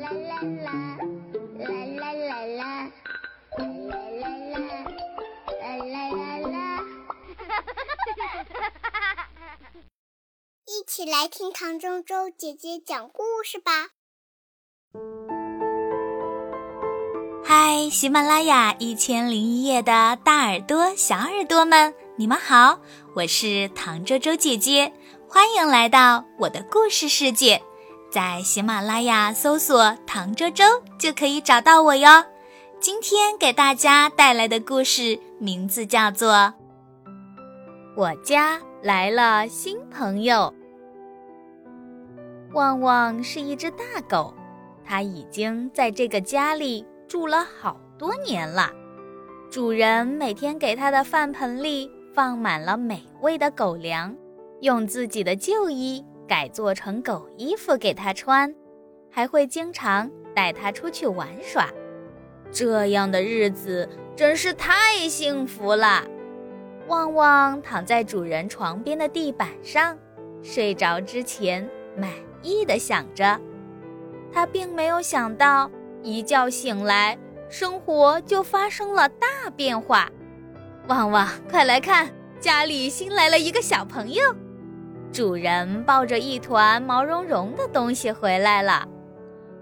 啦啦啦，啦啦啦啦，啦啦啦啦，啦啦啦啦。一起来听唐周周姐姐讲故事吧。嗨，喜马拉雅一千零一夜的大耳朵、小耳朵们，你们好，我是唐周周姐姐，欢迎来到我的故事世界。在喜马拉雅搜索“唐周周”就可以找到我哟。今天给大家带来的故事名字叫做《我家来了新朋友》。旺旺是一只大狗，它已经在这个家里住了好多年了。主人每天给它的饭盆里放满了美味的狗粮，用自己的旧衣。改做成狗衣服给它穿，还会经常带它出去玩耍。这样的日子真是太幸福了。旺旺躺在主人床边的地板上，睡着之前满意的想着。他并没有想到，一觉醒来，生活就发生了大变化。旺旺，快来看，家里新来了一个小朋友。主人抱着一团毛茸茸的东西回来了，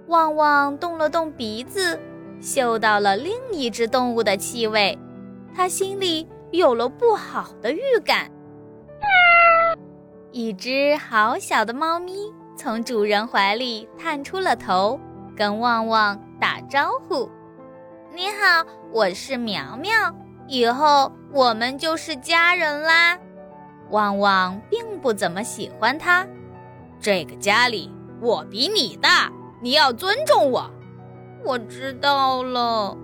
旺旺动了动鼻子，嗅到了另一只动物的气味，他心里有了不好的预感。一只好小的猫咪从主人怀里探出了头，跟旺旺打招呼：“你好，我是苗苗，以后我们就是家人啦。”旺旺并不怎么喜欢它。这个家里我比你大，你要尊重我。我知道了。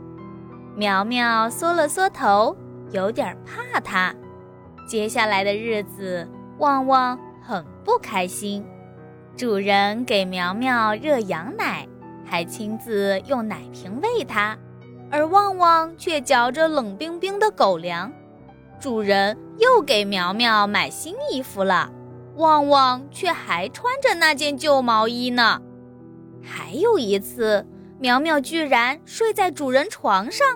苗苗缩了缩头，有点怕它。接下来的日子，旺旺很不开心。主人给苗苗热羊奶，还亲自用奶瓶喂它，而旺旺却嚼着冷冰冰的狗粮。主人又给苗苗买新衣服了，旺旺却还穿着那件旧毛衣呢。还有一次，苗苗居然睡在主人床上，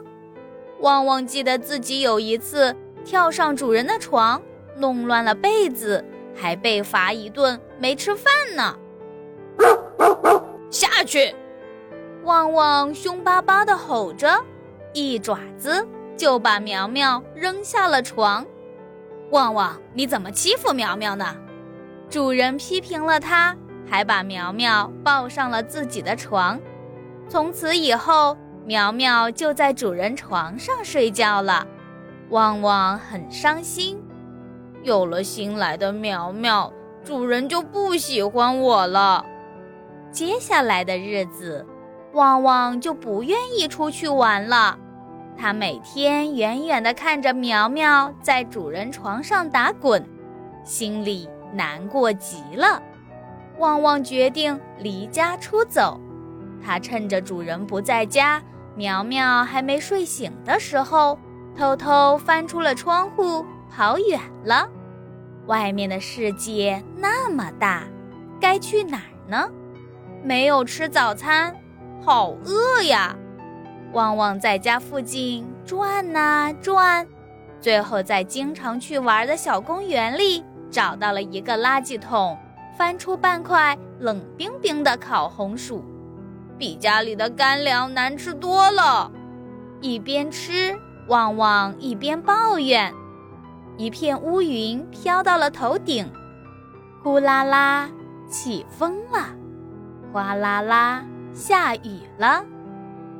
旺旺记得自己有一次跳上主人的床，弄乱了被子，还被罚一顿没吃饭呢。下去！旺旺凶巴巴地吼着，一爪子。就把苗苗扔下了床。旺旺，你怎么欺负苗苗呢？主人批评了他，还把苗苗抱上了自己的床。从此以后，苗苗就在主人床上睡觉了。旺旺很伤心，有了新来的苗苗，主人就不喜欢我了。接下来的日子，旺旺就不愿意出去玩了。他每天远远地看着苗苗在主人床上打滚，心里难过极了。旺旺决定离家出走。他趁着主人不在家，苗苗还没睡醒的时候，偷偷翻出了窗户，跑远了。外面的世界那么大，该去哪儿呢？没有吃早餐，好饿呀！旺旺在家附近转呐转，最后在经常去玩的小公园里找到了一个垃圾桶，翻出半块冷冰冰的烤红薯，比家里的干粮难吃多了。一边吃，旺旺一边抱怨：“一片乌云飘到了头顶，呼啦啦起风了，哗啦啦下雨了。”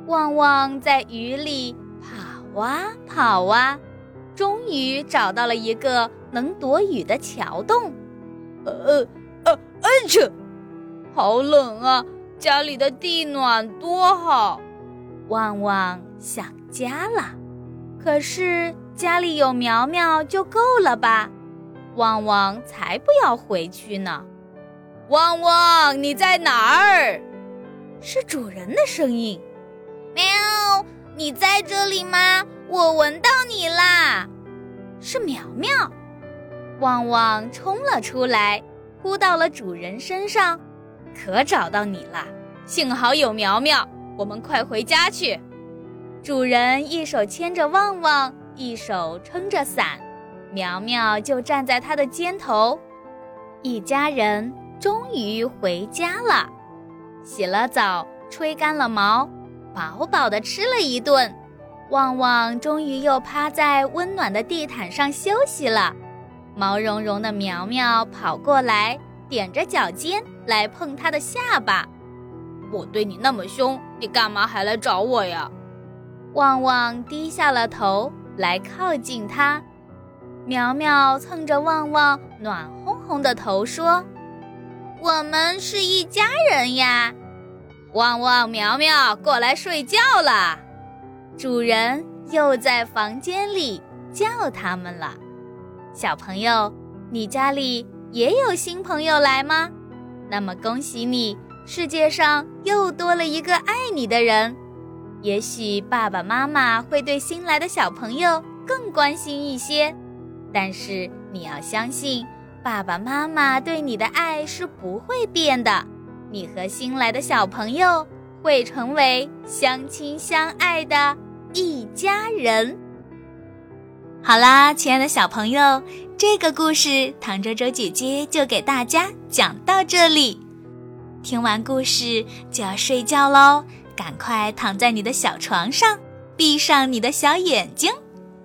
旺旺在雨里跑啊跑啊，终于找到了一个能躲雨的桥洞。呃呃呃，哎去，好冷啊！家里的地暖多好。旺旺想家了，可是家里有苗苗就够了吧？旺旺才不要回去呢。旺旺，你在哪儿？是主人的声音。喵，你在这里吗？我闻到你啦！是苗苗，旺旺冲了出来，扑到了主人身上。可找到你了！幸好有苗苗，我们快回家去。主人一手牵着旺旺，一手撑着伞，苗苗就站在他的肩头。一家人终于回家了，洗了澡，吹干了毛，饱饱的吃了一顿。旺旺终于又趴在温暖的地毯上休息了。毛茸茸的苗苗跑过来，踮着脚尖来碰他的下巴。我对你那么凶，你干嘛还来找我呀？旺旺低下了头来靠近他，苗苗蹭着旺旺暖烘烘的头说：“我们是一家人呀！”旺旺、苗苗过来睡觉了，主人又在房间里叫他们了。小朋友，你家里也有新朋友来吗？那么恭喜你，世界上又多了一个爱你的人。也许爸爸妈妈会对新来的小朋友更关心一些，但是你要相信，爸爸妈妈对你的爱是不会变的。你和新来的小朋友会成为相亲相爱的一家人。好啦，亲爱的小朋友，这个故事唐周周姐姐就给大家讲到这里。听完故事就要睡觉喽。赶快躺在你的小床上，闭上你的小眼睛，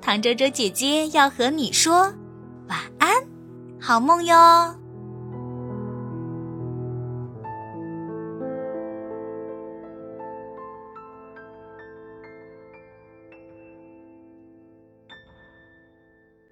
唐周周姐姐要和你说晚安，好梦哟。